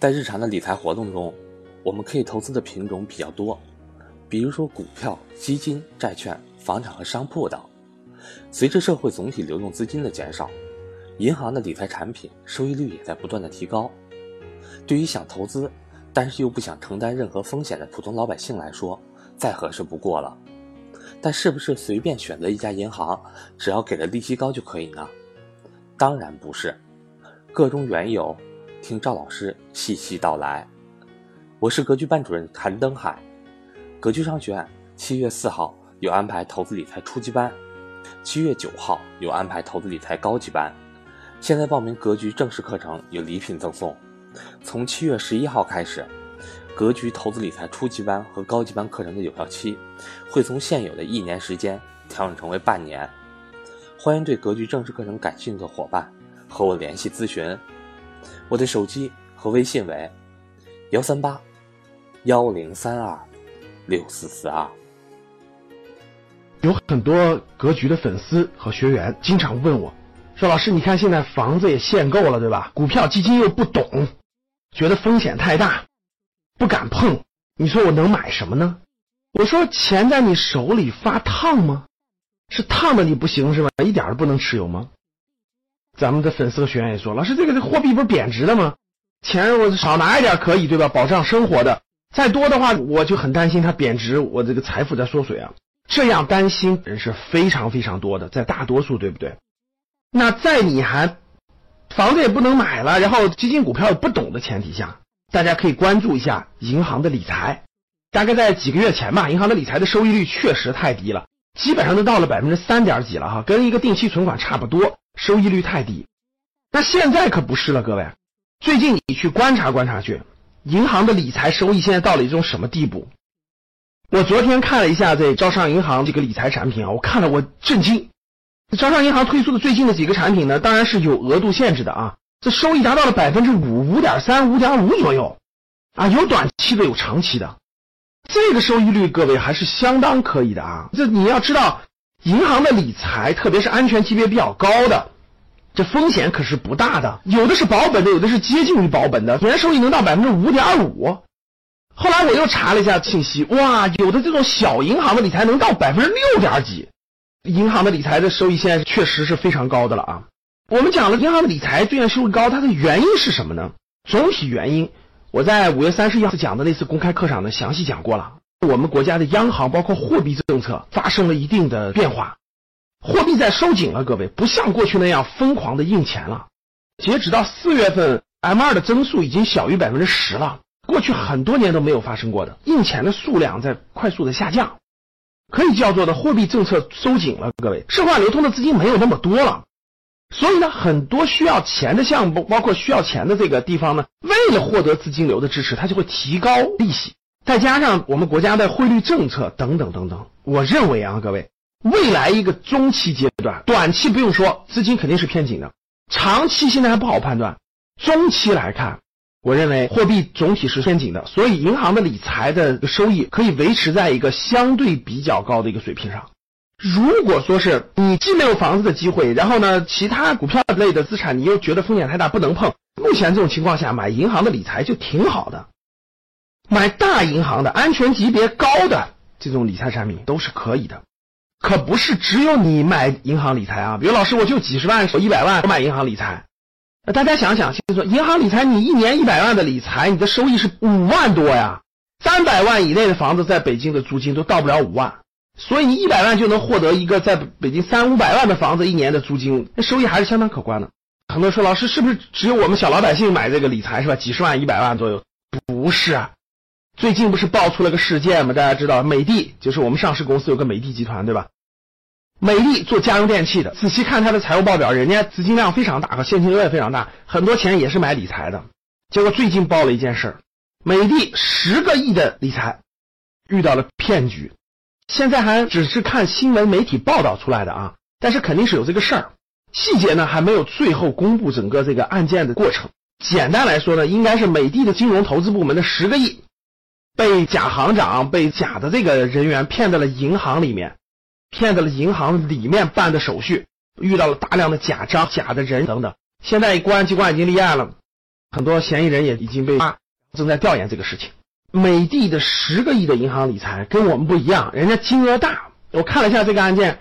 在日常的理财活动中，我们可以投资的品种比较多，比如说股票、基金、债券、房产和商铺等。随着社会总体流动资金的减少，银行的理财产品收益率也在不断的提高。对于想投资，但是又不想承担任何风险的普通老百姓来说，再合适不过了。但是不是随便选择一家银行，只要给的利息高就可以呢？当然不是，个中缘由，听赵老师细细道来。我是格局班主任谭登海，格局商学院七月四号有安排投资理财初级班，七月九号有安排投资理财高级班。现在报名格局正式课程有礼品赠送，从七月十一号开始，格局投资理财初级班和高级班课程的有效期会从现有的一年时间调整成为半年。欢迎对格局正式课程感兴趣的伙伴和我联系咨询，我的手机和微信为幺三八。幺零三二六四四二，有很多格局的粉丝和学员经常问我，说：“老师，你看现在房子也限购了，对吧？股票基金又不懂，觉得风险太大，不敢碰。你说我能买什么呢？”我说：“钱在你手里发烫吗？是烫的你不行是吧？一点都不能持有吗？”咱们的粉丝和学员也说：“老师，这个货币不是贬值了吗？钱我少拿一点可以对吧？保障生活的。”再多的话，我就很担心它贬值，我这个财富在缩水啊。这样担心人是非常非常多的，在大多数，对不对？那在你还房子也不能买了，然后基金股票也不懂的前提下，大家可以关注一下银行的理财。大概在几个月前吧，银行的理财的收益率确实太低了，基本上都到了百分之三点几了哈，跟一个定期存款差不多，收益率太低。那现在可不是了，各位，最近你去观察观察去。银行的理财收益现在到了一种什么地步？我昨天看了一下这招商银行这个理财产品啊，我看了我震惊。招商银行推出的最近的几个产品呢，当然是有额度限制的啊，这收益达到了百分之五、五点三、五点五左右啊，有短期的，有长期的。这个收益率各位还是相当可以的啊。这你要知道，银行的理财，特别是安全级别比较高的。这风险可是不大的，有的是保本的，有的是接近于保本的，年收益能到百分之五点五。后来我又查了一下信息，哇，有的这种小银行的理财能到百分之六点几，银行的理财的收益现在确实是非常高的了啊。我们讲了银行的理财虽然收益高，它的原因是什么呢？总体原因，我在五月三十一号讲的那次公开课上呢详细讲过了。我们国家的央行包括货币政策发生了一定的变化。货币在收紧了，各位不像过去那样疯狂的印钱了。截止到四月份，M2 的增速已经小于百分之十了，过去很多年都没有发生过的。印钱的数量在快速的下降，可以叫做的货币政策收紧了，各位，社会流通的资金没有那么多了，所以呢，很多需要钱的项目，包括需要钱的这个地方呢，为了获得资金流的支持，它就会提高利息，再加上我们国家的汇率政策等等等等，我认为啊，各位。未来一个中期阶段，短期不用说，资金肯定是偏紧的。长期现在还不好判断，中期来看，我认为货币总体是偏紧的，所以银行的理财的收益可以维持在一个相对比较高的一个水平上。如果说是你既没有房子的机会，然后呢，其他股票类的资产你又觉得风险太大不能碰，目前这种情况下买银行的理财就挺好的，买大银行的安全级别高的这种理财产品都是可以的。可不是只有你买银行理财啊，比如老师我就几十万、我一百万我买银行理财，大家想想，就说银行理财，你一年一百万的理财，你的收益是五万多呀，三百万以内的房子在北京的租金都到不了五万，所以你一百万就能获得一个在北京三五百万的房子一年的租金，那收益还是相当可观的。很多人说老师是不是只有我们小老百姓买这个理财是吧？几十万、一百万左右？不是啊。最近不是爆出了个事件吗？大家知道美的就是我们上市公司有个美的集团，对吧？美的做家用电器的，仔细看它的财务报表，人家资金量非常大，和现金流也非常大，很多钱也是买理财的。结果最近爆了一件事儿美的十个亿的理财遇到了骗局，现在还只是看新闻媒体报道出来的啊，但是肯定是有这个事儿，细节呢还没有最后公布整个这个案件的过程。简单来说呢，应该是美的的金融投资部门的十个亿。被假行长、被假的这个人员骗到了银行里面，骗到了银行里面办的手续，遇到了大量的假章、假的人等等。现在公安机关已经立案了，很多嫌疑人也已经被抓，正在调研这个事情。美的的十个亿的银行理财跟我们不一样，人家金额大。我看了一下这个案件，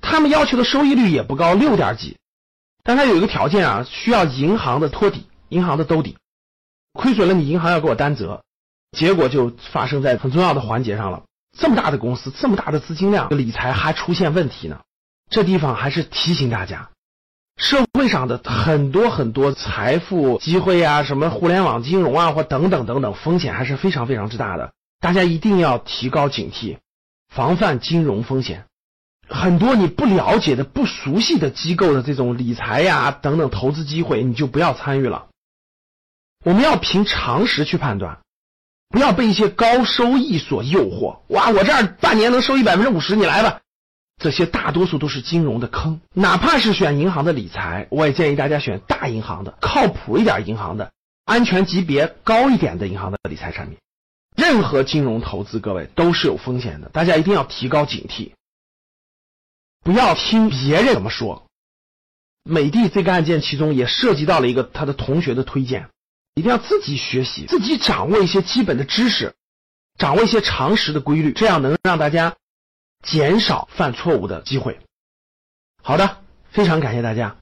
他们要求的收益率也不高，六点几。但他有一个条件啊，需要银行的托底，银行的兜底，亏损了你银行要给我担责。结果就发生在很重要的环节上了。这么大的公司，这么大的资金量，理财还出现问题呢。这地方还是提醒大家，社会上的很多很多财富机会啊，什么互联网金融啊，或等等等等，风险还是非常非常之大的。大家一定要提高警惕，防范金融风险。很多你不了解的、不熟悉的机构的这种理财呀等等投资机会，你就不要参与了。我们要凭常识去判断。不要被一些高收益所诱惑。哇，我这儿半年能收益百分之五十，你来吧。这些大多数都是金融的坑。哪怕是选银行的理财，我也建议大家选大银行的、靠谱一点银行的、安全级别高一点的银行的理财产品。任何金融投资，各位都是有风险的，大家一定要提高警惕，不要听别人怎么说。美的这个案件其中也涉及到了一个他的同学的推荐。一定要自己学习，自己掌握一些基本的知识，掌握一些常识的规律，这样能让大家减少犯错误的机会。好的，非常感谢大家。